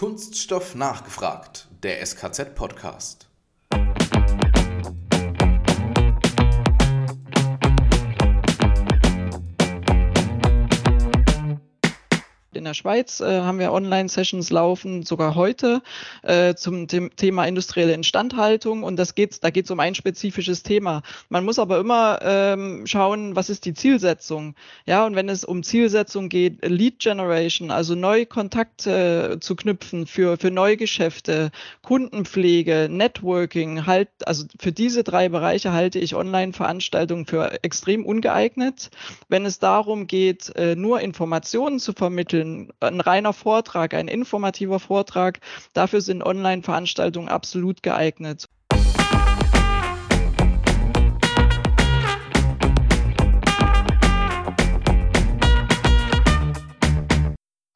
Kunststoff nachgefragt, der SKZ-Podcast. In der Schweiz äh, haben wir Online-Sessions laufen, sogar heute, äh, zum Thema industrielle Instandhaltung. Und das geht's, da geht es um ein spezifisches Thema. Man muss aber immer ähm, schauen, was ist die Zielsetzung. Ja, und wenn es um Zielsetzung geht, Lead Generation, also neue Kontakte äh, zu knüpfen für, für Neugeschäfte, Kundenpflege, Networking, halt, also für diese drei Bereiche halte ich Online-Veranstaltungen für extrem ungeeignet. Wenn es darum geht, äh, nur Informationen zu vermitteln, vermitteln. Ein reiner Vortrag, ein informativer Vortrag, dafür sind Online-Veranstaltungen absolut geeignet.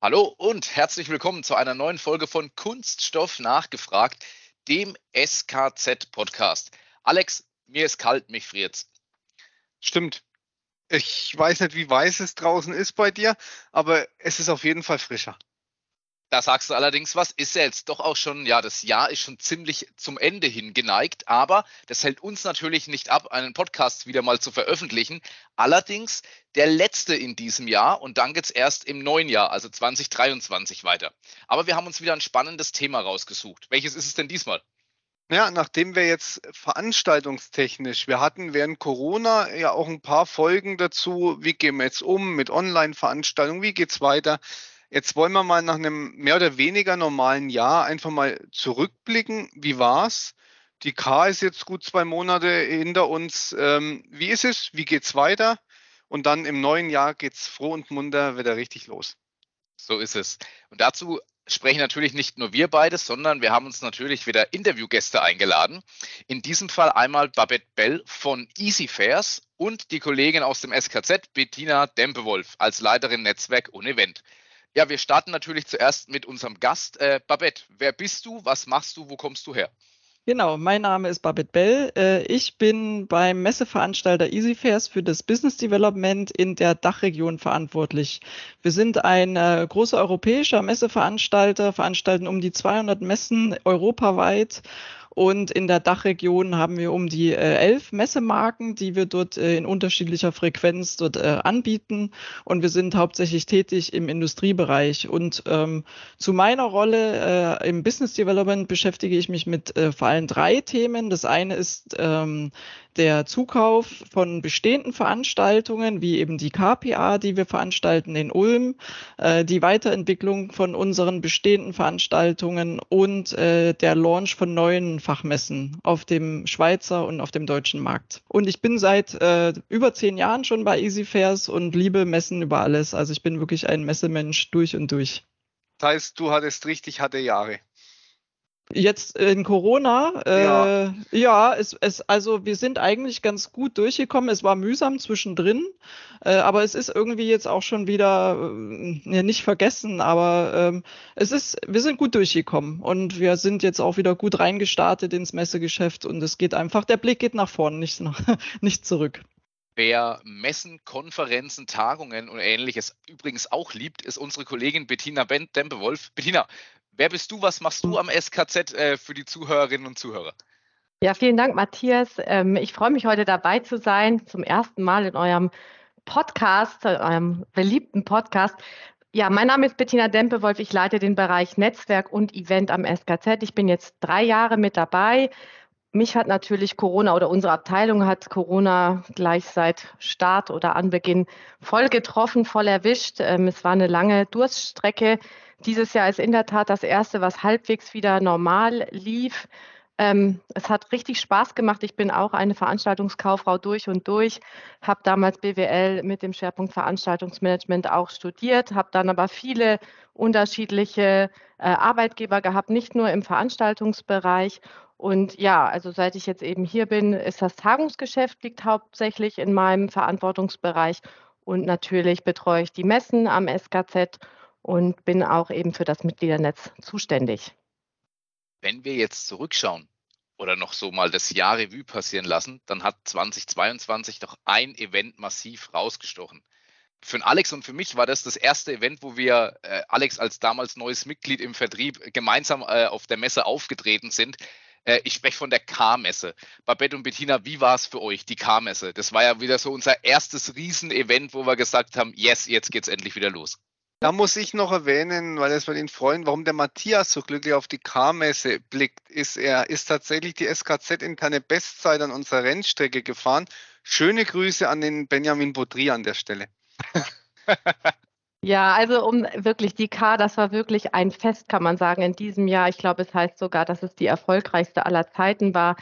Hallo und herzlich willkommen zu einer neuen Folge von Kunststoff nachgefragt, dem SKZ-Podcast. Alex, mir ist kalt, mich friert's. Stimmt. Ich weiß nicht, wie weiß es draußen ist bei dir, aber es ist auf jeden Fall frischer. Da sagst du allerdings was, ist ja jetzt doch auch schon, ja, das Jahr ist schon ziemlich zum Ende hin geneigt, aber das hält uns natürlich nicht ab, einen Podcast wieder mal zu veröffentlichen. Allerdings der letzte in diesem Jahr und dann geht's erst im neuen Jahr, also 2023 weiter. Aber wir haben uns wieder ein spannendes Thema rausgesucht. Welches ist es denn diesmal? Ja, nachdem wir jetzt veranstaltungstechnisch, wir hatten während Corona ja auch ein paar Folgen dazu, wie gehen wir jetzt um mit Online-Veranstaltungen, wie geht's weiter? Jetzt wollen wir mal nach einem mehr oder weniger normalen Jahr einfach mal zurückblicken. Wie war's? Die K ist jetzt gut zwei Monate hinter uns. Ähm, wie ist es? Wie geht's weiter? Und dann im neuen Jahr geht's froh und munter wieder richtig los. So ist es. Und dazu sprechen natürlich nicht nur wir beide, sondern wir haben uns natürlich wieder Interviewgäste eingeladen. In diesem Fall einmal Babette Bell von Easy Fairs und die Kollegin aus dem SKZ, Bettina Dempewolf, als Leiterin Netzwerk und Event. Ja, wir starten natürlich zuerst mit unserem Gast. Äh, Babette, wer bist du, was machst du, wo kommst du her? Genau, mein Name ist Babette Bell. Äh, ich bin beim Messeveranstalter EasyFairs für das Business Development in der Dachregion verantwortlich. Wir sind ein äh, großer europäischer Messeveranstalter, veranstalten um die 200 Messen europaweit und in der Dachregion haben wir um die äh, elf Messemarken, die wir dort äh, in unterschiedlicher Frequenz dort äh, anbieten. Und wir sind hauptsächlich tätig im Industriebereich. Und ähm, zu meiner Rolle äh, im Business Development beschäftige ich mich mit äh, vor allem drei Themen. Das eine ist ähm, der Zukauf von bestehenden Veranstaltungen, wie eben die KPA, die wir veranstalten in Ulm, äh, die Weiterentwicklung von unseren bestehenden Veranstaltungen und äh, der Launch von neuen Fachmessen auf dem Schweizer und auf dem deutschen Markt. Und ich bin seit äh, über zehn Jahren schon bei Easy Fairs und liebe Messen über alles. Also ich bin wirklich ein Messemensch durch und durch. Das heißt, du hattest richtig harte Jahre. Jetzt in Corona, äh, ja, ja es, es, also wir sind eigentlich ganz gut durchgekommen. Es war mühsam zwischendrin, äh, aber es ist irgendwie jetzt auch schon wieder äh, nicht vergessen, aber ähm, es ist, wir sind gut durchgekommen und wir sind jetzt auch wieder gut reingestartet ins Messegeschäft und es geht einfach, der Blick geht nach vorne, nicht, nach, nicht zurück. Wer Messen, Konferenzen, Tagungen und ähnliches übrigens auch liebt, ist unsere Kollegin Bettina Dempewolf. Bettina, Wer bist du? Was machst du am SKZ äh, für die Zuhörerinnen und Zuhörer? Ja, vielen Dank, Matthias. Ähm, ich freue mich heute dabei zu sein, zum ersten Mal in eurem Podcast, eurem beliebten Podcast. Ja, mein Name ist Bettina Dempewolf. Ich leite den Bereich Netzwerk und Event am SKZ. Ich bin jetzt drei Jahre mit dabei. Mich hat natürlich Corona oder unsere Abteilung hat Corona gleich seit Start oder Anbeginn voll getroffen, voll erwischt. Ähm, es war eine lange Durststrecke. Dieses Jahr ist in der Tat das erste, was halbwegs wieder normal lief. Ähm, es hat richtig Spaß gemacht. Ich bin auch eine Veranstaltungskauffrau durch und durch, habe damals BWL mit dem Schwerpunkt Veranstaltungsmanagement auch studiert, habe dann aber viele unterschiedliche äh, Arbeitgeber gehabt, nicht nur im Veranstaltungsbereich. Und ja, also seit ich jetzt eben hier bin, ist das Tagungsgeschäft liegt hauptsächlich in meinem Verantwortungsbereich und natürlich betreue ich die Messen am SKZ und bin auch eben für das Mitgliedernetz zuständig. Wenn wir jetzt zurückschauen oder noch so mal das Jahr Revue passieren lassen, dann hat 2022 doch ein Event massiv rausgestochen. für Alex und für mich war das das erste Event, wo wir äh, Alex als damals neues Mitglied im Vertrieb gemeinsam äh, auf der Messe aufgetreten sind. Äh, ich spreche von der K-Messe. Babette und Bettina, wie war es für euch, die K-Messe? Das war ja wieder so unser erstes Riesenevent, wo wir gesagt haben, yes, jetzt geht's endlich wieder los. Da muss ich noch erwähnen, weil es bei den Freunden, warum der Matthias so glücklich auf die K-Messe blickt, ist, er ist tatsächlich die SKZ-interne Bestzeit an unserer Rennstrecke gefahren. Schöne Grüße an den Benjamin Baudry an der Stelle. Ja, also um wirklich die K, das war wirklich ein Fest, kann man sagen, in diesem Jahr. Ich glaube, es heißt sogar, dass es die erfolgreichste aller Zeiten war.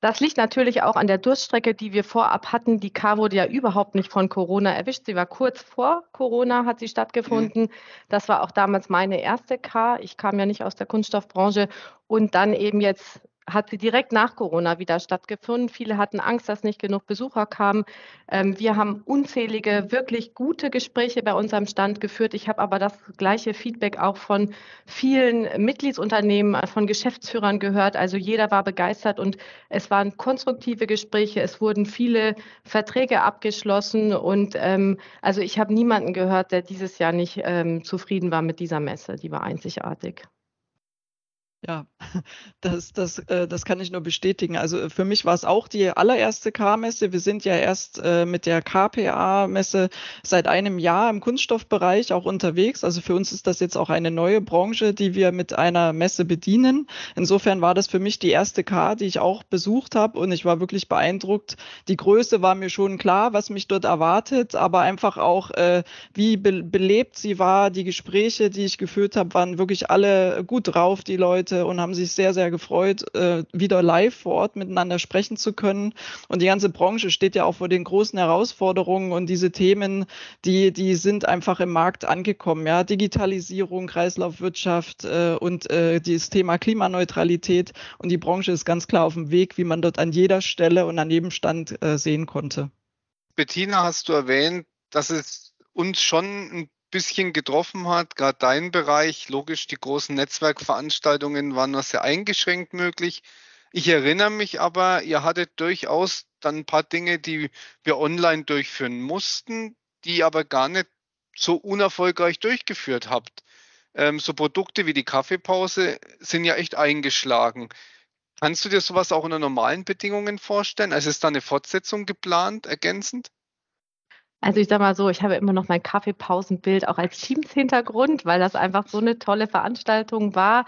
Das liegt natürlich auch an der Durststrecke, die wir vorab hatten. Die K wurde ja überhaupt nicht von Corona erwischt. Sie war kurz vor Corona, hat sie stattgefunden. Mhm. Das war auch damals meine erste K. Ich kam ja nicht aus der Kunststoffbranche. Und dann eben jetzt hat sie direkt nach Corona wieder stattgefunden. Viele hatten Angst, dass nicht genug Besucher kamen. Ähm, wir haben unzählige, wirklich gute Gespräche bei unserem Stand geführt. Ich habe aber das gleiche Feedback auch von vielen Mitgliedsunternehmen, äh, von Geschäftsführern gehört. Also jeder war begeistert und es waren konstruktive Gespräche. Es wurden viele Verträge abgeschlossen und ähm, also ich habe niemanden gehört, der dieses Jahr nicht ähm, zufrieden war mit dieser Messe. Die war einzigartig. Ja, das, das, äh, das kann ich nur bestätigen. Also äh, für mich war es auch die allererste K-Messe. Wir sind ja erst äh, mit der KPA-Messe seit einem Jahr im Kunststoffbereich auch unterwegs. Also für uns ist das jetzt auch eine neue Branche, die wir mit einer Messe bedienen. Insofern war das für mich die erste K, die ich auch besucht habe und ich war wirklich beeindruckt. Die Größe war mir schon klar, was mich dort erwartet, aber einfach auch, äh, wie be belebt sie war. Die Gespräche, die ich geführt habe, waren wirklich alle gut drauf, die Leute Leute und haben sich sehr, sehr gefreut, äh, wieder live vor Ort miteinander sprechen zu können. Und die ganze Branche steht ja auch vor den großen Herausforderungen und diese Themen, die, die sind einfach im Markt angekommen. Ja, Digitalisierung, Kreislaufwirtschaft äh, und äh, das Thema Klimaneutralität. Und die Branche ist ganz klar auf dem Weg, wie man dort an jeder Stelle und an jedem Stand sehen konnte. Bettina, hast du erwähnt, dass es uns schon ein bisschen getroffen hat, gerade dein Bereich. Logisch, die großen Netzwerkveranstaltungen waren nur sehr eingeschränkt möglich. Ich erinnere mich aber, ihr hattet durchaus dann ein paar Dinge, die wir online durchführen mussten, die aber gar nicht so unerfolgreich durchgeführt habt. Ähm, so Produkte wie die Kaffeepause sind ja echt eingeschlagen. Kannst du dir sowas auch unter normalen Bedingungen vorstellen? Also ist da eine Fortsetzung geplant, ergänzend? Also ich sage mal so, ich habe immer noch mein Kaffeepausenbild auch als Teams-Hintergrund, weil das einfach so eine tolle Veranstaltung war.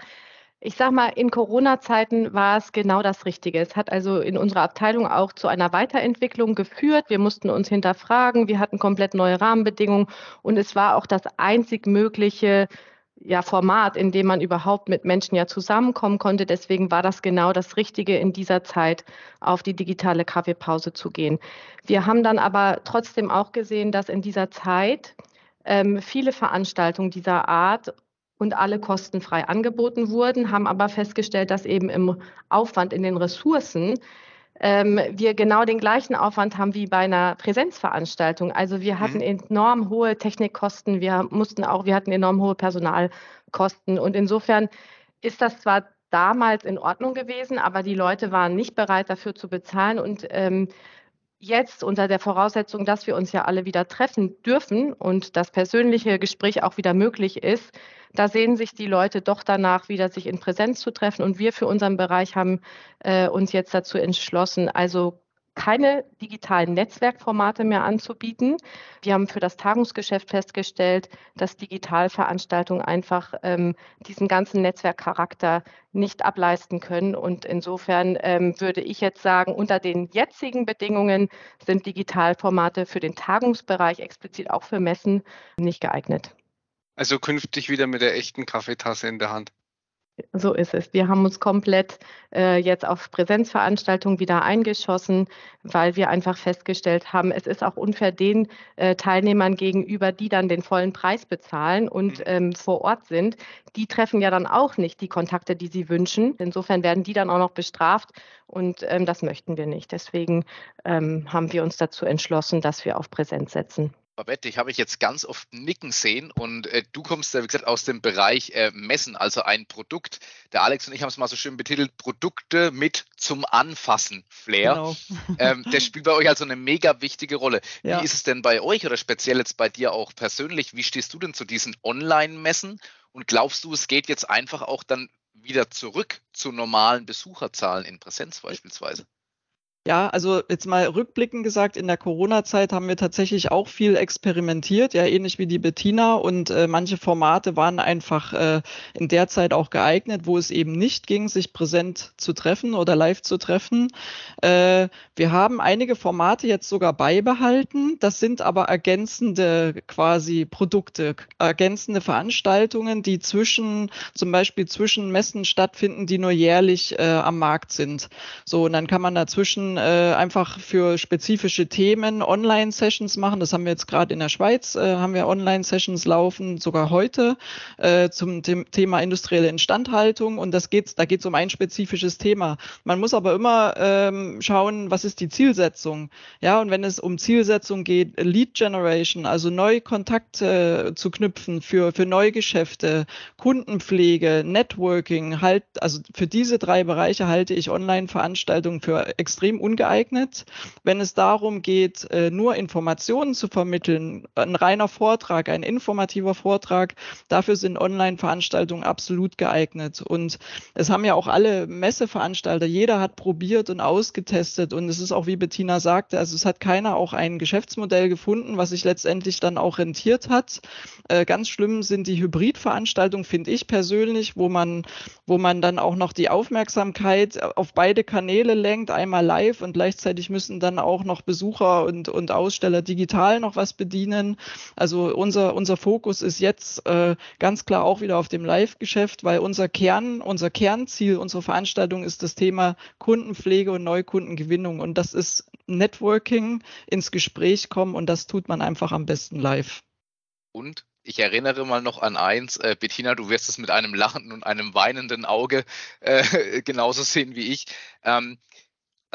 Ich sage mal, in Corona-Zeiten war es genau das Richtige. Es hat also in unserer Abteilung auch zu einer Weiterentwicklung geführt. Wir mussten uns hinterfragen, wir hatten komplett neue Rahmenbedingungen und es war auch das einzig mögliche ja, Format, in dem man überhaupt mit Menschen ja zusammenkommen konnte. Deswegen war das genau das Richtige in dieser Zeit, auf die digitale Kaffeepause zu gehen. Wir haben dann aber trotzdem auch gesehen, dass in dieser Zeit ähm, viele Veranstaltungen dieser Art und alle kostenfrei angeboten wurden, haben aber festgestellt, dass eben im Aufwand in den Ressourcen ähm, wir genau den gleichen Aufwand haben wie bei einer Präsenzveranstaltung. Also wir hatten mhm. enorm hohe Technikkosten, wir mussten auch, wir hatten enorm hohe Personalkosten und insofern ist das zwar damals in Ordnung gewesen, aber die Leute waren nicht bereit dafür zu bezahlen und ähm, jetzt unter der Voraussetzung, dass wir uns ja alle wieder treffen dürfen und das persönliche Gespräch auch wieder möglich ist, da sehen sich die Leute doch danach wieder, sich in Präsenz zu treffen. Und wir für unseren Bereich haben äh, uns jetzt dazu entschlossen, also keine digitalen Netzwerkformate mehr anzubieten. Wir haben für das Tagungsgeschäft festgestellt, dass Digitalveranstaltungen einfach ähm, diesen ganzen Netzwerkcharakter nicht ableisten können. Und insofern ähm, würde ich jetzt sagen, unter den jetzigen Bedingungen sind Digitalformate für den Tagungsbereich, explizit auch für Messen, nicht geeignet. Also künftig wieder mit der echten Kaffeetasse in der Hand. So ist es. Wir haben uns komplett äh, jetzt auf Präsenzveranstaltungen wieder eingeschossen, weil wir einfach festgestellt haben, es ist auch unfair den äh, Teilnehmern gegenüber, die dann den vollen Preis bezahlen und mhm. ähm, vor Ort sind. Die treffen ja dann auch nicht die Kontakte, die sie wünschen. Insofern werden die dann auch noch bestraft und ähm, das möchten wir nicht. Deswegen ähm, haben wir uns dazu entschlossen, dass wir auf Präsenz setzen. Babette, ich habe ich jetzt ganz oft nicken sehen und äh, du kommst ja, wie gesagt, aus dem Bereich äh, Messen, also ein Produkt. Der Alex und ich haben es mal so schön betitelt, Produkte mit zum Anfassen Flair. Genau. ähm, der spielt bei euch also eine mega wichtige Rolle. Ja. Wie ist es denn bei euch oder speziell jetzt bei dir auch persönlich? Wie stehst du denn zu diesen Online-Messen und glaubst du, es geht jetzt einfach auch dann wieder zurück zu normalen Besucherzahlen in Präsenz beispielsweise? Ja, also jetzt mal rückblickend gesagt, in der Corona-Zeit haben wir tatsächlich auch viel experimentiert, ja, ähnlich wie die Bettina. Und äh, manche Formate waren einfach äh, in der Zeit auch geeignet, wo es eben nicht ging, sich präsent zu treffen oder live zu treffen. Äh, wir haben einige Formate jetzt sogar beibehalten. Das sind aber ergänzende quasi Produkte, ergänzende Veranstaltungen, die zwischen, zum Beispiel zwischen Messen stattfinden, die nur jährlich äh, am Markt sind. So, und dann kann man dazwischen äh, einfach für spezifische Themen Online-Sessions machen. Das haben wir jetzt gerade in der Schweiz, äh, haben wir Online-Sessions laufen, sogar heute äh, zum Thema industrielle Instandhaltung. Und das geht's, da geht es um ein spezifisches Thema. Man muss aber immer ähm, schauen, was ist die Zielsetzung. Ja, und wenn es um Zielsetzung geht, Lead Generation, also neue Kontakte zu knüpfen für, für Neugeschäfte, Kundenpflege, Networking, halt, also für diese drei Bereiche halte ich Online-Veranstaltungen für extrem ungeeignet. Wenn es darum geht, äh, nur Informationen zu vermitteln, ein reiner Vortrag, ein informativer Vortrag, dafür sind Online-Veranstaltungen absolut geeignet. Und es haben ja auch alle Messeveranstalter, jeder hat probiert und ausgetestet. Und es ist auch, wie Bettina sagte, also es hat keiner auch ein Geschäftsmodell gefunden, was sich letztendlich dann auch rentiert hat. Äh, ganz schlimm sind die Hybridveranstaltungen, finde ich persönlich, wo man, wo man dann auch noch die Aufmerksamkeit auf beide Kanäle lenkt, einmal live live und gleichzeitig müssen dann auch noch Besucher und, und Aussteller digital noch was bedienen. Also unser, unser Fokus ist jetzt äh, ganz klar auch wieder auf dem Live-Geschäft, weil unser Kern, unser Kernziel unserer Veranstaltung ist das Thema Kundenpflege und Neukundengewinnung. Und das ist Networking, ins Gespräch kommen und das tut man einfach am besten live. Und ich erinnere mal noch an eins, äh, Bettina, du wirst es mit einem lachenden und einem weinenden Auge äh, genauso sehen wie ich. Ähm,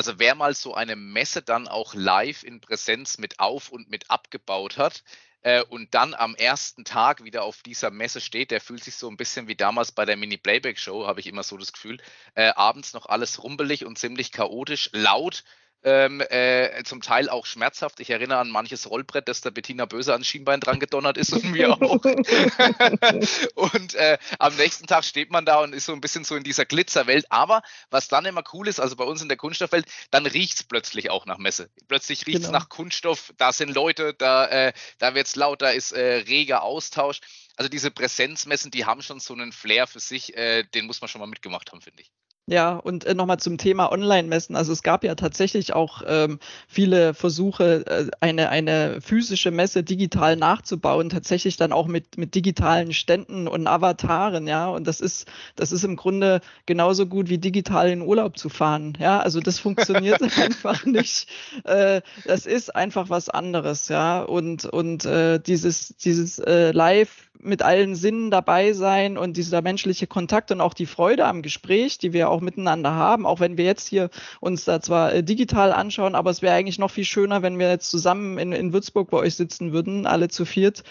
also wer mal so eine Messe dann auch live in Präsenz mit auf und mit abgebaut hat, äh, und dann am ersten Tag wieder auf dieser Messe steht, der fühlt sich so ein bisschen wie damals bei der Mini-Playback-Show, habe ich immer so das Gefühl. Äh, abends noch alles rumpelig und ziemlich chaotisch, laut ähm, äh, zum Teil auch schmerzhaft. Ich erinnere an manches Rollbrett, das der Bettina Böse ans Schienbein dran gedonnert ist und mir auch. und äh, am nächsten Tag steht man da und ist so ein bisschen so in dieser Glitzerwelt. Aber was dann immer cool ist, also bei uns in der Kunststoffwelt, dann riecht es plötzlich auch nach Messe. Plötzlich riecht es genau. nach Kunststoff, da sind Leute, da, äh, da wird es laut, da ist äh, reger Austausch. Also diese Präsenzmessen, die haben schon so einen Flair für sich, äh, den muss man schon mal mitgemacht haben, finde ich. Ja, und äh, nochmal zum Thema Online-Messen. Also es gab ja tatsächlich auch ähm, viele Versuche, äh, eine, eine physische Messe digital nachzubauen, tatsächlich dann auch mit, mit digitalen Ständen und Avataren, ja. Und das ist, das ist im Grunde genauso gut wie digital in Urlaub zu fahren. Ja, also das funktioniert einfach nicht. Äh, das ist einfach was anderes, ja. Und, und äh, dieses, dieses äh, Live mit allen Sinnen dabei sein und dieser menschliche Kontakt und auch die Freude am Gespräch, die wir auch miteinander haben, auch wenn wir jetzt hier uns da zwar äh, digital anschauen, aber es wäre eigentlich noch viel schöner, wenn wir jetzt zusammen in, in Würzburg bei euch sitzen würden, alle zu viert.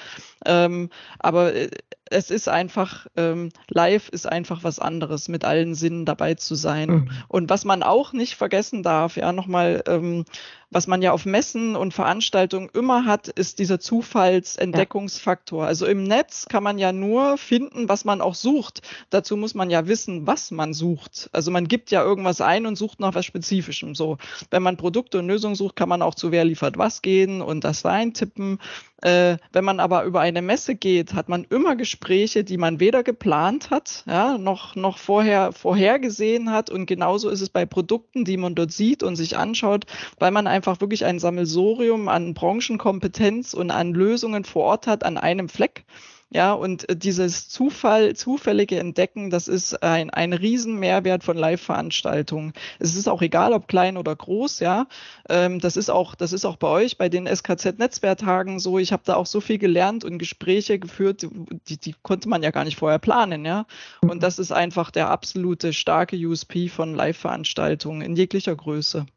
Ähm, aber äh, es ist einfach, ähm, live ist einfach was anderes, mit allen Sinnen dabei zu sein. Mhm. Und was man auch nicht vergessen darf, ja, nochmal, ähm, was man ja auf Messen und Veranstaltungen immer hat, ist dieser Zufallsentdeckungsfaktor. Ja. Also im Netz kann man ja nur finden, was man auch sucht. Dazu muss man ja wissen, was man sucht. Also man gibt ja irgendwas ein und sucht nach was Spezifischem. So, wenn man Produkte und Lösungen sucht, kann man auch zu wer liefert was gehen und das reintippen. Äh, wenn man aber über eine Messe geht, hat man immer Gespräche, die man weder geplant hat, ja, noch, noch vorher vorhergesehen hat. Und genauso ist es bei Produkten, die man dort sieht und sich anschaut, weil man einfach wirklich ein Sammelsorium an Branchenkompetenz und an Lösungen vor Ort hat an einem Fleck. Ja, und äh, dieses Zufall, zufällige Entdecken, das ist ein, ein Riesenmehrwert von Live-Veranstaltungen. Es ist auch egal, ob klein oder groß, ja. Ähm, das ist auch, das ist auch bei euch, bei den SKZ-Netzwerktagen so. Ich habe da auch so viel gelernt und Gespräche geführt, die, die konnte man ja gar nicht vorher planen, ja. Und mhm. das ist einfach der absolute starke USP von Live-Veranstaltungen in jeglicher Größe.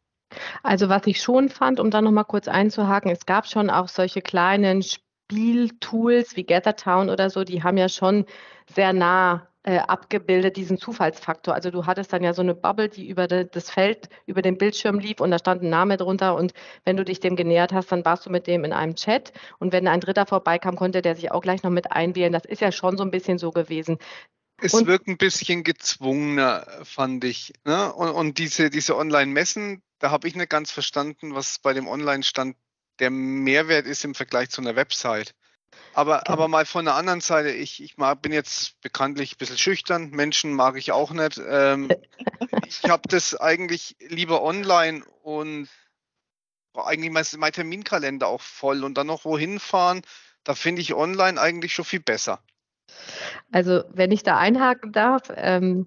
Also was ich schon fand, um da nochmal kurz einzuhaken, es gab schon auch solche kleinen Spieltools wie GatherTown oder so, die haben ja schon sehr nah äh, abgebildet, diesen Zufallsfaktor. Also du hattest dann ja so eine Bubble, die über de, das Feld, über den Bildschirm lief und da stand ein Name drunter und wenn du dich dem genähert hast, dann warst du mit dem in einem Chat und wenn ein Dritter vorbeikam, konnte der sich auch gleich noch mit einwählen. Das ist ja schon so ein bisschen so gewesen. Es und, wirkt ein bisschen gezwungener, fand ich. Ne? Und, und diese, diese Online-Messen, da habe ich nicht ganz verstanden, was bei dem Online-Stand der Mehrwert ist im Vergleich zu einer Website. Aber, okay. aber mal von der anderen Seite, ich, ich mag, bin jetzt bekanntlich ein bisschen schüchtern, Menschen mag ich auch nicht. Ähm, ich habe das eigentlich lieber online und eigentlich mein, mein Terminkalender auch voll und dann noch wohin fahren, da finde ich online eigentlich schon viel besser. Also wenn ich da einhaken darf, ähm,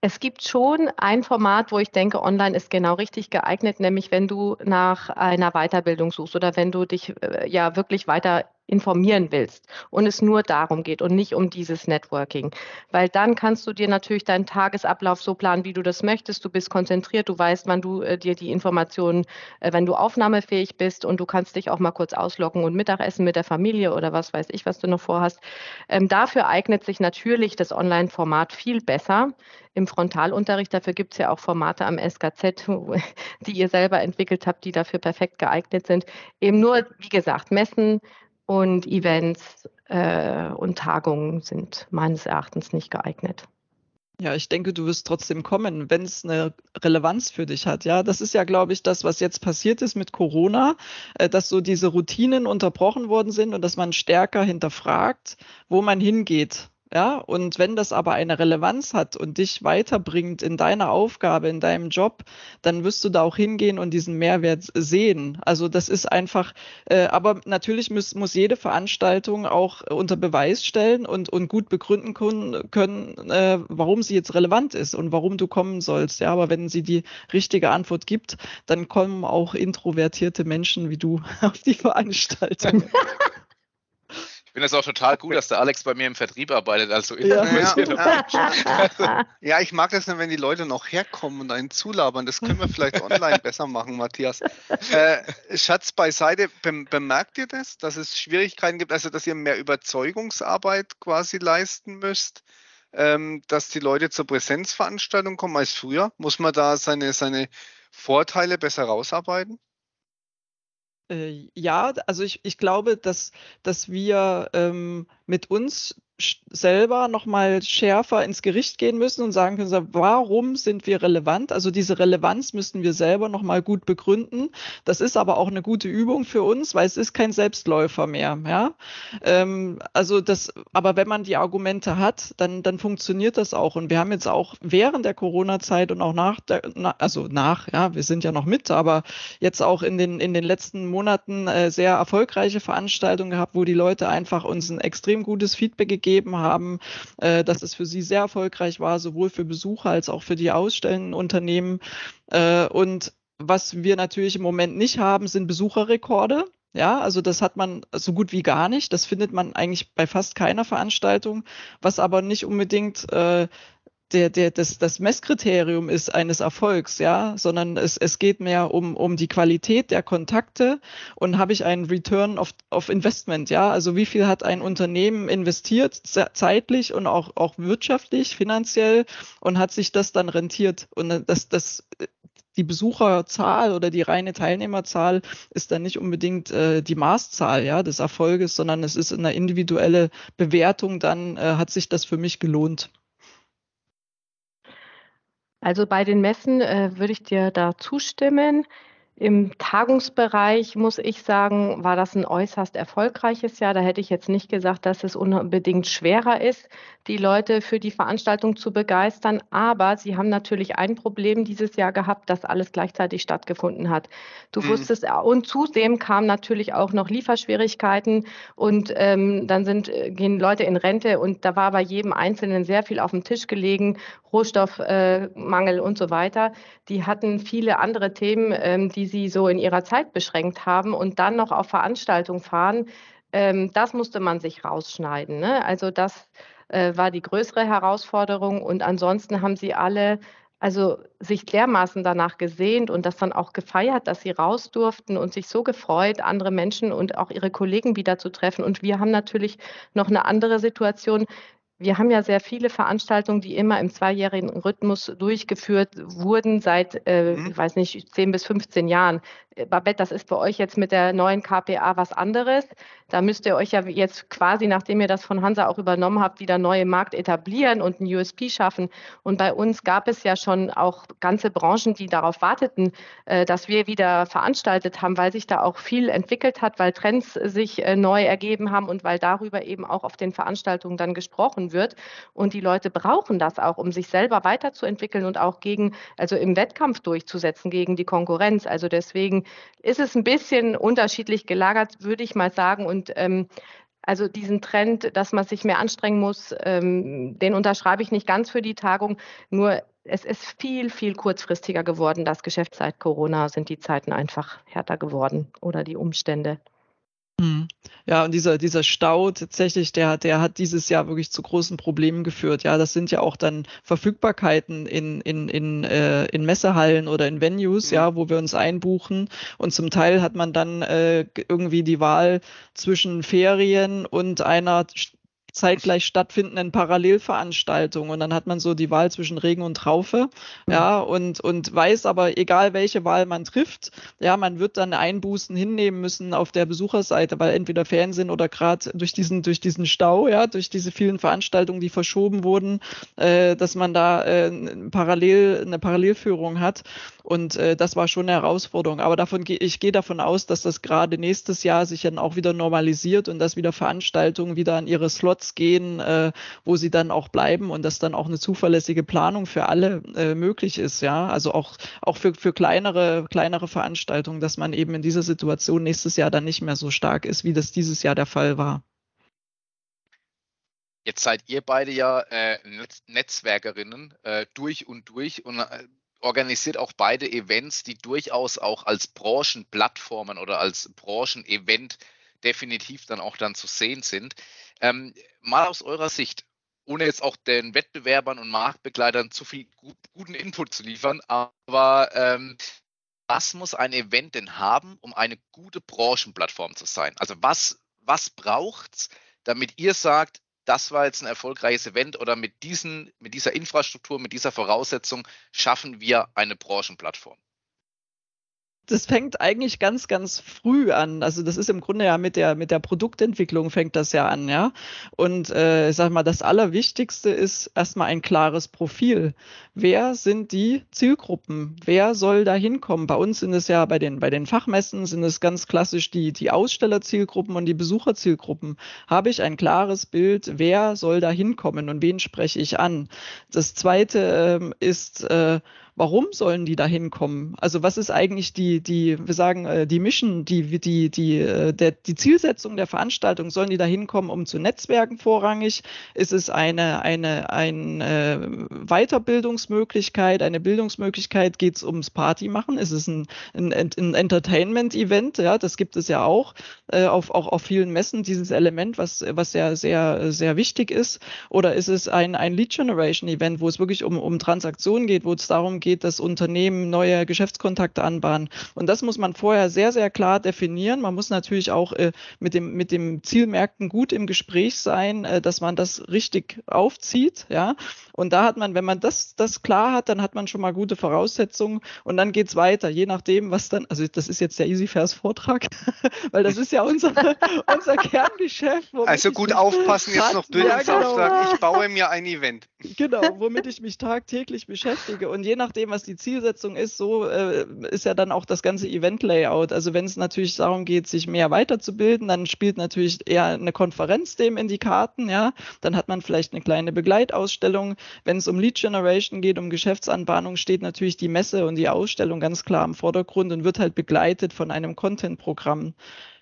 es gibt schon ein Format, wo ich denke, online ist genau richtig geeignet, nämlich wenn du nach einer Weiterbildung suchst oder wenn du dich äh, ja wirklich weiter informieren willst und es nur darum geht und nicht um dieses Networking. Weil dann kannst du dir natürlich deinen Tagesablauf so planen, wie du das möchtest. Du bist konzentriert, du weißt, wann du äh, dir die Informationen, äh, wenn du aufnahmefähig bist und du kannst dich auch mal kurz auslocken und Mittagessen mit der Familie oder was weiß ich, was du noch vorhast. Ähm, dafür eignet sich natürlich das Online-Format viel besser im Frontalunterricht. Dafür gibt es ja auch Formate am SKZ, die ihr selber entwickelt habt, die dafür perfekt geeignet sind. Eben nur, wie gesagt, Messen, und Events äh, und Tagungen sind meines Erachtens nicht geeignet. Ja, ich denke, du wirst trotzdem kommen, wenn es eine Relevanz für dich hat. Ja, das ist ja, glaube ich, das, was jetzt passiert ist mit Corona, äh, dass so diese Routinen unterbrochen worden sind und dass man stärker hinterfragt, wo man hingeht. Ja, und wenn das aber eine Relevanz hat und dich weiterbringt in deiner Aufgabe, in deinem Job, dann wirst du da auch hingehen und diesen Mehrwert sehen. Also das ist einfach, äh, aber natürlich muss, muss jede Veranstaltung auch unter Beweis stellen und, und gut begründen können, äh, warum sie jetzt relevant ist und warum du kommen sollst. Ja, aber wenn sie die richtige Antwort gibt, dann kommen auch introvertierte Menschen wie du auf die Veranstaltung. finde es auch total gut, dass der Alex bei mir im Vertrieb arbeitet, also ja. Ja, ja, ich mag das nur, wenn die Leute noch herkommen und einen zulabern. Das können wir vielleicht online besser machen, Matthias. Äh, Schatz beiseite, bemerkt ihr das, dass es Schwierigkeiten gibt, also dass ihr mehr Überzeugungsarbeit quasi leisten müsst? Ähm, dass die Leute zur Präsenzveranstaltung kommen als früher? Muss man da seine, seine Vorteile besser rausarbeiten? Äh, ja, also ich, ich glaube, dass, dass wir ähm, mit uns selber nochmal schärfer ins Gericht gehen müssen und sagen können, warum sind wir relevant? Also diese Relevanz müssen wir selber nochmal gut begründen. Das ist aber auch eine gute Übung für uns, weil es ist kein Selbstläufer mehr. Ja? Ähm, also das, aber wenn man die Argumente hat, dann, dann funktioniert das auch. Und wir haben jetzt auch während der Corona-Zeit und auch nach der, na, also nach, ja, wir sind ja noch mit, aber jetzt auch in den, in den letzten Monaten äh, sehr erfolgreiche Veranstaltungen gehabt, wo die Leute einfach uns ein extrem gutes Feedback gegeben gegeben haben, äh, dass es für sie sehr erfolgreich war, sowohl für Besucher als auch für die ausstellenden Unternehmen. Äh, und was wir natürlich im Moment nicht haben, sind Besucherrekorde. Ja, also das hat man so gut wie gar nicht. Das findet man eigentlich bei fast keiner Veranstaltung, was aber nicht unbedingt äh, der, der, das, das Messkriterium ist eines Erfolgs, ja, sondern es, es geht mehr um, um die Qualität der Kontakte und habe ich einen Return of, of Investment, ja, also wie viel hat ein Unternehmen investiert, zeitlich und auch, auch wirtschaftlich, finanziell und hat sich das dann rentiert und das, das, die Besucherzahl oder die reine Teilnehmerzahl ist dann nicht unbedingt äh, die Maßzahl ja, des Erfolges, sondern es ist eine individuelle Bewertung, dann äh, hat sich das für mich gelohnt. Also bei den Messen äh, würde ich dir da zustimmen. Im Tagungsbereich muss ich sagen, war das ein äußerst erfolgreiches Jahr. Da hätte ich jetzt nicht gesagt, dass es unbedingt schwerer ist, die Leute für die Veranstaltung zu begeistern. Aber sie haben natürlich ein Problem dieses Jahr gehabt, dass alles gleichzeitig stattgefunden hat. Du mhm. wusstest, und zudem kamen natürlich auch noch Lieferschwierigkeiten und ähm, dann sind, äh, gehen Leute in Rente und da war bei jedem Einzelnen sehr viel auf dem Tisch gelegen, Rohstoffmangel äh, und so weiter. Die hatten viele andere Themen, ähm, die sie so in ihrer Zeit beschränkt haben und dann noch auf Veranstaltungen fahren, ähm, das musste man sich rausschneiden. Ne? Also das äh, war die größere Herausforderung und ansonsten haben sie alle also sich dermaßen danach gesehnt und das dann auch gefeiert, dass sie raus durften und sich so gefreut, andere Menschen und auch ihre Kollegen wieder zu treffen. Und wir haben natürlich noch eine andere Situation. Wir haben ja sehr viele Veranstaltungen, die immer im zweijährigen Rhythmus durchgeführt wurden seit, äh, mhm. ich weiß nicht, 10 bis 15 Jahren. Äh, Babette, das ist bei euch jetzt mit der neuen KPA was anderes. Da müsst ihr euch ja jetzt quasi, nachdem ihr das von Hansa auch übernommen habt, wieder neue Markt etablieren und einen USP schaffen. Und bei uns gab es ja schon auch ganze Branchen, die darauf warteten, äh, dass wir wieder veranstaltet haben, weil sich da auch viel entwickelt hat, weil Trends sich äh, neu ergeben haben und weil darüber eben auch auf den Veranstaltungen dann gesprochen wird. Und die Leute brauchen das auch, um sich selber weiterzuentwickeln und auch gegen, also im Wettkampf durchzusetzen gegen die Konkurrenz. Also deswegen ist es ein bisschen unterschiedlich gelagert, würde ich mal sagen. Und ähm, also diesen Trend, dass man sich mehr anstrengen muss, ähm, den unterschreibe ich nicht ganz für die Tagung. Nur es ist viel, viel kurzfristiger geworden. Das Geschäft seit Corona sind die Zeiten einfach härter geworden oder die Umstände. Mhm. Ja, und dieser, dieser Stau tatsächlich, der, der hat dieses Jahr wirklich zu großen Problemen geführt. Ja, das sind ja auch dann Verfügbarkeiten in, in, in, äh, in Messehallen oder in Venues, mhm. ja, wo wir uns einbuchen. Und zum Teil hat man dann äh, irgendwie die Wahl zwischen Ferien und einer zeitgleich stattfindenden Parallelveranstaltungen. Und dann hat man so die Wahl zwischen Regen und Traufe, mhm. ja, und, und weiß aber, egal welche Wahl man trifft, ja, man wird dann Einbußen hinnehmen müssen auf der Besucherseite, weil entweder sind oder gerade durch diesen, durch diesen Stau, ja, durch diese vielen Veranstaltungen, die verschoben wurden, äh, dass man da äh, parallel, eine Parallelführung hat. Und äh, das war schon eine Herausforderung. Aber davon ich gehe davon aus, dass das gerade nächstes Jahr sich dann auch wieder normalisiert und dass wieder Veranstaltungen wieder an ihre Slots gehen, äh, wo sie dann auch bleiben und dass dann auch eine zuverlässige Planung für alle äh, möglich ist. Ja, also auch auch für für kleinere kleinere Veranstaltungen, dass man eben in dieser Situation nächstes Jahr dann nicht mehr so stark ist, wie das dieses Jahr der Fall war. Jetzt seid ihr beide ja äh, Netzwerkerinnen äh, durch und durch und äh, organisiert auch beide Events, die durchaus auch als Branchenplattformen oder als Branchenevent definitiv dann auch dann zu sehen sind. Ähm, mal aus eurer Sicht, ohne jetzt auch den Wettbewerbern und Marktbegleitern zu viel gut, guten Input zu liefern, aber ähm, was muss ein Event denn haben, um eine gute Branchenplattform zu sein? Also was, was braucht es, damit ihr sagt, das war jetzt ein erfolgreiches Event oder mit, diesen, mit dieser Infrastruktur, mit dieser Voraussetzung schaffen wir eine Branchenplattform das fängt eigentlich ganz, ganz früh an. Also das ist im Grunde ja mit der, mit der Produktentwicklung fängt das ja an, ja. Und äh, ich sag mal, das Allerwichtigste ist erstmal ein klares Profil. Wer sind die Zielgruppen? Wer soll da hinkommen? Bei uns sind es ja bei den, bei den Fachmessen sind es ganz klassisch die, die Ausstellerzielgruppen und die Besucherzielgruppen. Habe ich ein klares Bild, wer soll da hinkommen und wen spreche ich an? Das zweite äh, ist, äh, warum sollen die da hinkommen? Also was ist eigentlich die, die, wir sagen, äh, die Mission, die, die, die, äh, der, die Zielsetzung der Veranstaltung? Sollen die da hinkommen, um zu netzwerken vorrangig? Ist es eine, eine, eine Weiterbildungsmöglichkeit, eine Bildungsmöglichkeit? Geht es ums Party machen? Ist es ein, ein, ein Entertainment-Event? Ja, das gibt es ja auch, äh, auf, auch auf vielen Messen, dieses Element, was, was sehr, sehr, sehr wichtig ist. Oder ist es ein, ein Lead-Generation-Event, wo es wirklich um, um Transaktionen geht, wo es darum geht, geht, das Unternehmen neue Geschäftskontakte anbahnen. Und das muss man vorher sehr, sehr klar definieren. Man muss natürlich auch äh, mit, dem, mit dem Zielmärkten gut im Gespräch sein, äh, dass man das richtig aufzieht. Ja? Und da hat man, wenn man das, das klar hat, dann hat man schon mal gute Voraussetzungen und dann geht es weiter, je nachdem, was dann, also das ist jetzt der EasyFairs-Vortrag, weil das ist ja unser, unser Kerngeschäft. Also gut aufpassen, jetzt noch Bildungsauftrag, ja, genau. ich baue mir ein Event. Genau, womit ich mich tagtäglich beschäftige. Und je nachdem, was die Zielsetzung ist, so äh, ist ja dann auch das ganze Event-Layout. Also wenn es natürlich darum geht, sich mehr weiterzubilden, dann spielt natürlich eher eine Konferenz dem in die Karten, ja. Dann hat man vielleicht eine kleine Begleitausstellung. Wenn es um Lead Generation geht, um Geschäftsanbahnung, steht natürlich die Messe und die Ausstellung ganz klar im Vordergrund und wird halt begleitet von einem Content-Programm.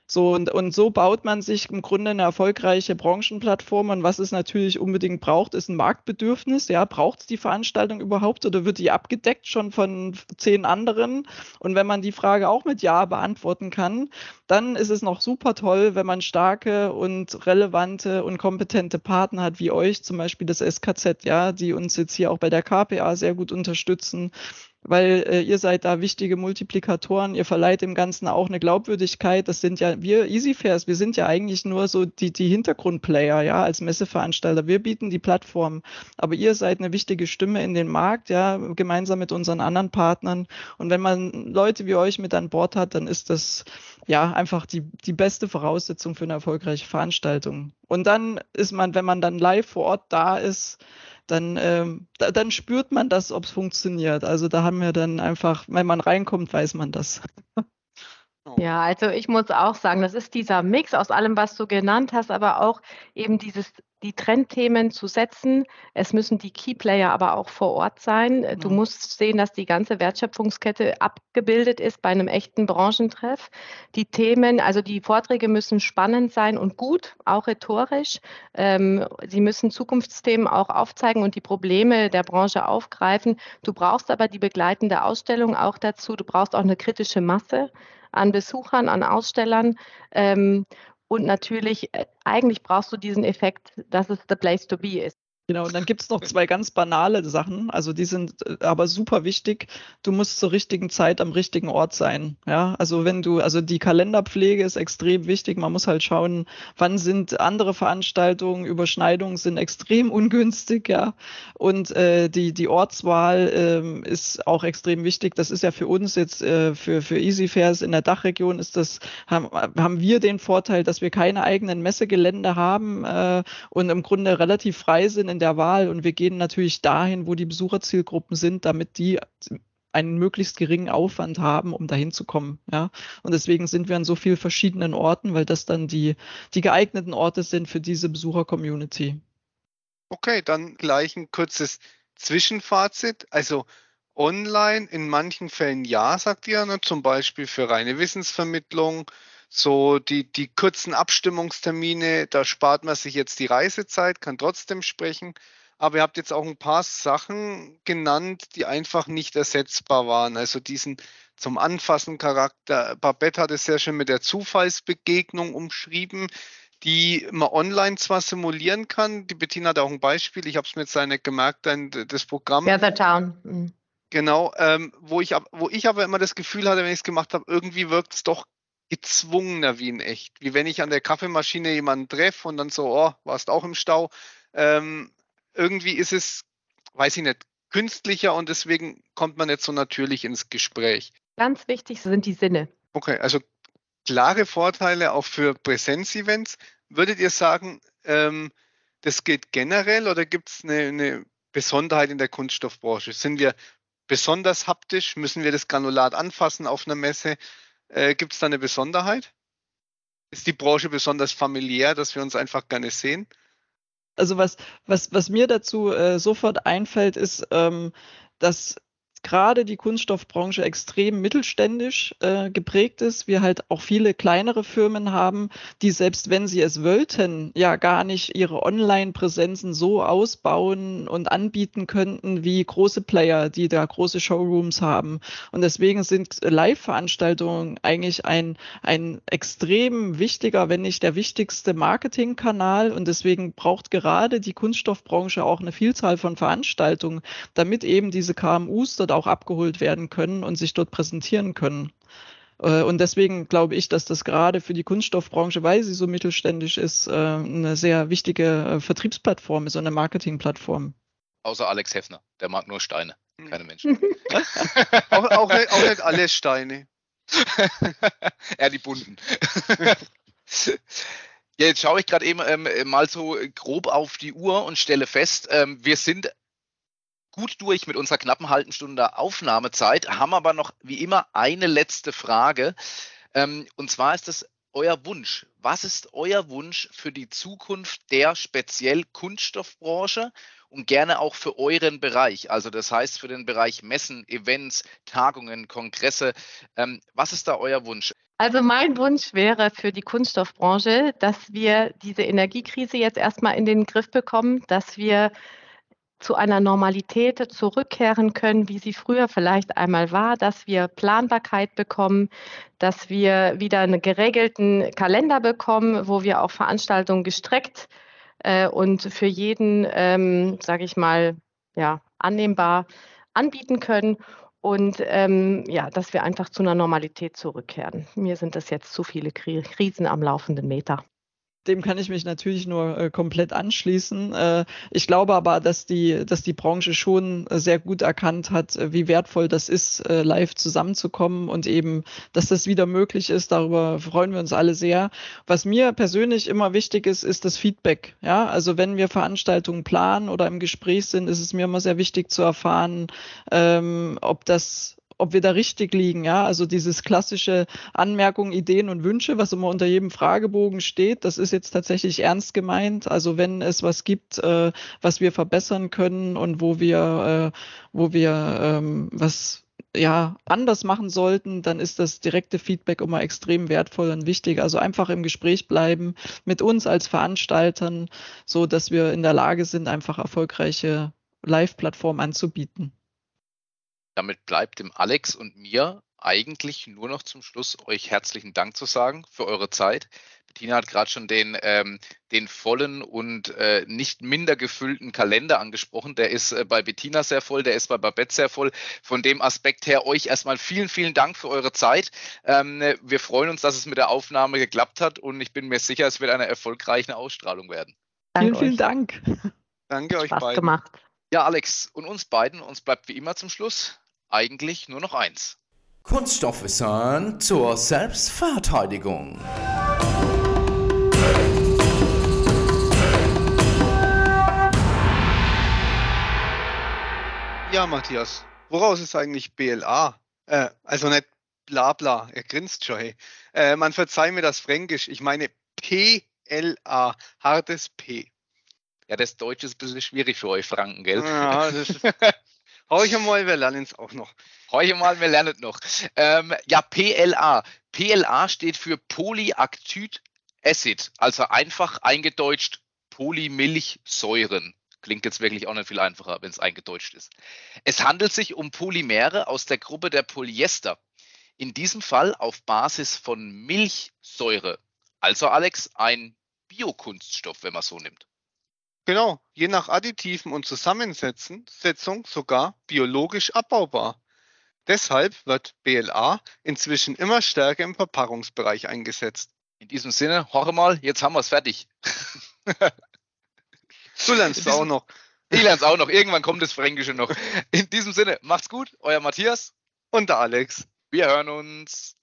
So und, und so baut man sich im Grunde eine erfolgreiche Branchenplattform. Und was es natürlich unbedingt braucht, ist ein Marktbedürfnis. Ja, braucht es die Veranstaltung überhaupt oder wird die abgedeckt schon von zehn anderen? Und wenn man die Frage auch mit Ja beantworten kann, dann ist es noch super toll, wenn man starke und relevante und kompetente Partner hat, wie euch, zum Beispiel das SKZ, ja, die uns jetzt hier auch bei der KPA sehr gut unterstützen weil äh, ihr seid da wichtige Multiplikatoren, ihr verleiht dem Ganzen auch eine Glaubwürdigkeit. Das sind ja wir EasyFairs, wir sind ja eigentlich nur so die, die Hintergrundplayer, ja, als Messeveranstalter. Wir bieten die Plattform, aber ihr seid eine wichtige Stimme in den Markt, ja, gemeinsam mit unseren anderen Partnern. Und wenn man Leute wie euch mit an Bord hat, dann ist das ja einfach die, die beste Voraussetzung für eine erfolgreiche Veranstaltung. Und dann ist man, wenn man dann live vor Ort da ist, dann, ähm, da, dann spürt man das, ob es funktioniert. Also da haben wir dann einfach, wenn man reinkommt, weiß man das. Ja, also ich muss auch sagen, das ist dieser Mix aus allem, was du genannt hast, aber auch eben dieses die Trendthemen zu setzen. Es müssen die Keyplayer aber auch vor Ort sein. Du mhm. musst sehen, dass die ganze Wertschöpfungskette abgebildet ist bei einem echten Branchentreff. Die Themen, also die Vorträge müssen spannend sein und gut, auch rhetorisch. Ähm, sie müssen Zukunftsthemen auch aufzeigen und die Probleme der Branche aufgreifen. Du brauchst aber die begleitende Ausstellung auch dazu. Du brauchst auch eine kritische Masse an Besuchern, an Ausstellern. Ähm, und natürlich, äh, eigentlich brauchst du diesen Effekt, dass es the place to be ist. Genau, und dann gibt es noch zwei ganz banale Sachen, also die sind äh, aber super wichtig. Du musst zur richtigen Zeit am richtigen Ort sein. Ja, also wenn du, also die Kalenderpflege ist extrem wichtig. Man muss halt schauen, wann sind andere Veranstaltungen, Überschneidungen sind extrem ungünstig, ja. Und äh, die, die Ortswahl ähm, ist auch extrem wichtig. Das ist ja für uns jetzt, äh, für, für EasyFairs in der Dachregion ist das, haben, haben wir den Vorteil, dass wir keine eigenen Messegelände haben äh, und im Grunde relativ frei sind in der Wahl und wir gehen natürlich dahin, wo die Besucherzielgruppen sind, damit die einen möglichst geringen Aufwand haben, um dahin zu kommen. Ja? Und deswegen sind wir an so vielen verschiedenen Orten, weil das dann die, die geeigneten Orte sind für diese Besucher-Community. Okay, dann gleich ein kurzes Zwischenfazit. Also online in manchen Fällen ja, sagt ihr, ne? zum Beispiel für reine Wissensvermittlung, so die, die kurzen Abstimmungstermine, da spart man sich jetzt die Reisezeit, kann trotzdem sprechen. Aber ihr habt jetzt auch ein paar Sachen genannt, die einfach nicht ersetzbar waren. Also diesen zum Anfassen Charakter. Babette hat es sehr schön mit der Zufallsbegegnung umschrieben, die man online zwar simulieren kann. Die Bettina hat auch ein Beispiel. Ich habe es mir jetzt nicht gemerkt, das Programm. Gather Town. Mhm. Genau, ähm, wo, ich, wo ich aber immer das Gefühl hatte, wenn ich es gemacht habe, irgendwie wirkt es doch gezwungener wie in echt. Wie wenn ich an der Kaffeemaschine jemanden treffe und dann so, oh, warst auch im Stau. Ähm, irgendwie ist es, weiß ich nicht, künstlicher und deswegen kommt man nicht so natürlich ins Gespräch. Ganz wichtig sind die Sinne. Okay, also klare Vorteile auch für Präsenzevents. Würdet ihr sagen, ähm, das geht generell oder gibt es eine, eine Besonderheit in der Kunststoffbranche? Sind wir besonders haptisch? Müssen wir das Granulat anfassen auf einer Messe? Äh, Gibt es da eine Besonderheit? Ist die Branche besonders familiär, dass wir uns einfach gerne sehen? Also was, was, was mir dazu äh, sofort einfällt, ist, ähm, dass gerade die Kunststoffbranche extrem mittelständisch äh, geprägt ist. Wir halt auch viele kleinere Firmen haben, die selbst wenn sie es wollten, ja gar nicht ihre Online-Präsenzen so ausbauen und anbieten könnten wie große Player, die da große Showrooms haben. Und deswegen sind Live-Veranstaltungen eigentlich ein, ein extrem wichtiger, wenn nicht der wichtigste Marketingkanal. Und deswegen braucht gerade die Kunststoffbranche auch eine Vielzahl von Veranstaltungen, damit eben diese KMUs dort auch abgeholt werden können und sich dort präsentieren können. Äh, und deswegen glaube ich, dass das gerade für die Kunststoffbranche, weil sie so mittelständisch ist, äh, eine sehr wichtige äh, Vertriebsplattform ist und eine Marketingplattform. Außer Alex Heffner, der mag nur Steine, keine Menschen. auch, auch, nicht, auch nicht alle Steine. ja, die bunten. Ja, jetzt schaue ich gerade eben ähm, mal so grob auf die Uhr und stelle fest, ähm, wir sind gut durch mit unserer knappen halben Stunde Aufnahmezeit, haben aber noch wie immer eine letzte Frage. Ähm, und zwar ist es euer Wunsch. Was ist euer Wunsch für die Zukunft der speziell Kunststoffbranche und gerne auch für euren Bereich? Also das heißt für den Bereich Messen, Events, Tagungen, Kongresse. Ähm, was ist da euer Wunsch? Also mein Wunsch wäre für die Kunststoffbranche, dass wir diese Energiekrise jetzt erstmal in den Griff bekommen, dass wir zu einer Normalität zurückkehren können, wie sie früher vielleicht einmal war, dass wir Planbarkeit bekommen, dass wir wieder einen geregelten Kalender bekommen, wo wir auch Veranstaltungen gestreckt äh, und für jeden, ähm, sage ich mal, ja, annehmbar anbieten können und ähm, ja, dass wir einfach zu einer Normalität zurückkehren. Mir sind das jetzt zu viele Krisen am laufenden Meter dem kann ich mich natürlich nur äh, komplett anschließen. Äh, ich glaube aber, dass die, dass die Branche schon äh, sehr gut erkannt hat, äh, wie wertvoll das ist, äh, live zusammenzukommen und eben, dass das wieder möglich ist. Darüber freuen wir uns alle sehr. Was mir persönlich immer wichtig ist, ist das Feedback. Ja, also wenn wir Veranstaltungen planen oder im Gespräch sind, ist es mir immer sehr wichtig zu erfahren, ähm, ob das ob wir da richtig liegen, ja. Also dieses klassische Anmerkungen, Ideen und Wünsche, was immer unter jedem Fragebogen steht, das ist jetzt tatsächlich ernst gemeint. Also wenn es was gibt, äh, was wir verbessern können und wo wir, äh, wo wir ähm, was ja anders machen sollten, dann ist das direkte Feedback immer extrem wertvoll und wichtig. Also einfach im Gespräch bleiben mit uns als Veranstaltern, so dass wir in der Lage sind, einfach erfolgreiche Live-Plattformen anzubieten. Damit bleibt dem Alex und mir eigentlich nur noch zum Schluss euch herzlichen Dank zu sagen für eure Zeit. Bettina hat gerade schon den, ähm, den vollen und äh, nicht minder gefüllten Kalender angesprochen. Der ist äh, bei Bettina sehr voll, der ist bei Babette sehr voll. Von dem Aspekt her euch erstmal vielen, vielen Dank für eure Zeit. Ähm, wir freuen uns, dass es mit der Aufnahme geklappt hat und ich bin mir sicher, es wird eine erfolgreiche Ausstrahlung werden. Danke vielen, vielen Dank. Danke euch Spaß beiden. gemacht. Ja, Alex, und uns beiden, uns bleibt wie immer zum Schluss eigentlich nur noch eins. Kunststoffwissen zur Selbstverteidigung. Ja, Matthias, woraus ist eigentlich BLA? Äh, also nicht Blabla, er grinst schon. Hey. Äh, man verzeiht mir das Fränkisch, ich meine PLA, hartes P. Ja, das Deutsche ist ein bisschen schwierig für euch Franken, gell? Ja, das ist, Horche mal, wir lernen es auch noch. Horche mal, wir lernen es noch. Ähm, ja, PLA. PLA steht für Polyactyd Acid, also einfach eingedeutscht Polymilchsäuren. Klingt jetzt wirklich auch nicht viel einfacher, wenn es eingedeutscht ist. Es handelt sich um Polymere aus der Gruppe der Polyester. In diesem Fall auf Basis von Milchsäure. Also Alex, ein Biokunststoff, wenn man so nimmt. Genau, je nach Additiven und Zusammensetzung sogar biologisch abbaubar. Deshalb wird BLA inzwischen immer stärker im Verpackungsbereich eingesetzt. In diesem Sinne, horre mal, jetzt haben wir es fertig. du lernst es auch noch. Ich lerne es auch noch. Irgendwann kommt das Fränkische noch. In diesem Sinne, macht's gut, euer Matthias und der Alex. Wir hören uns.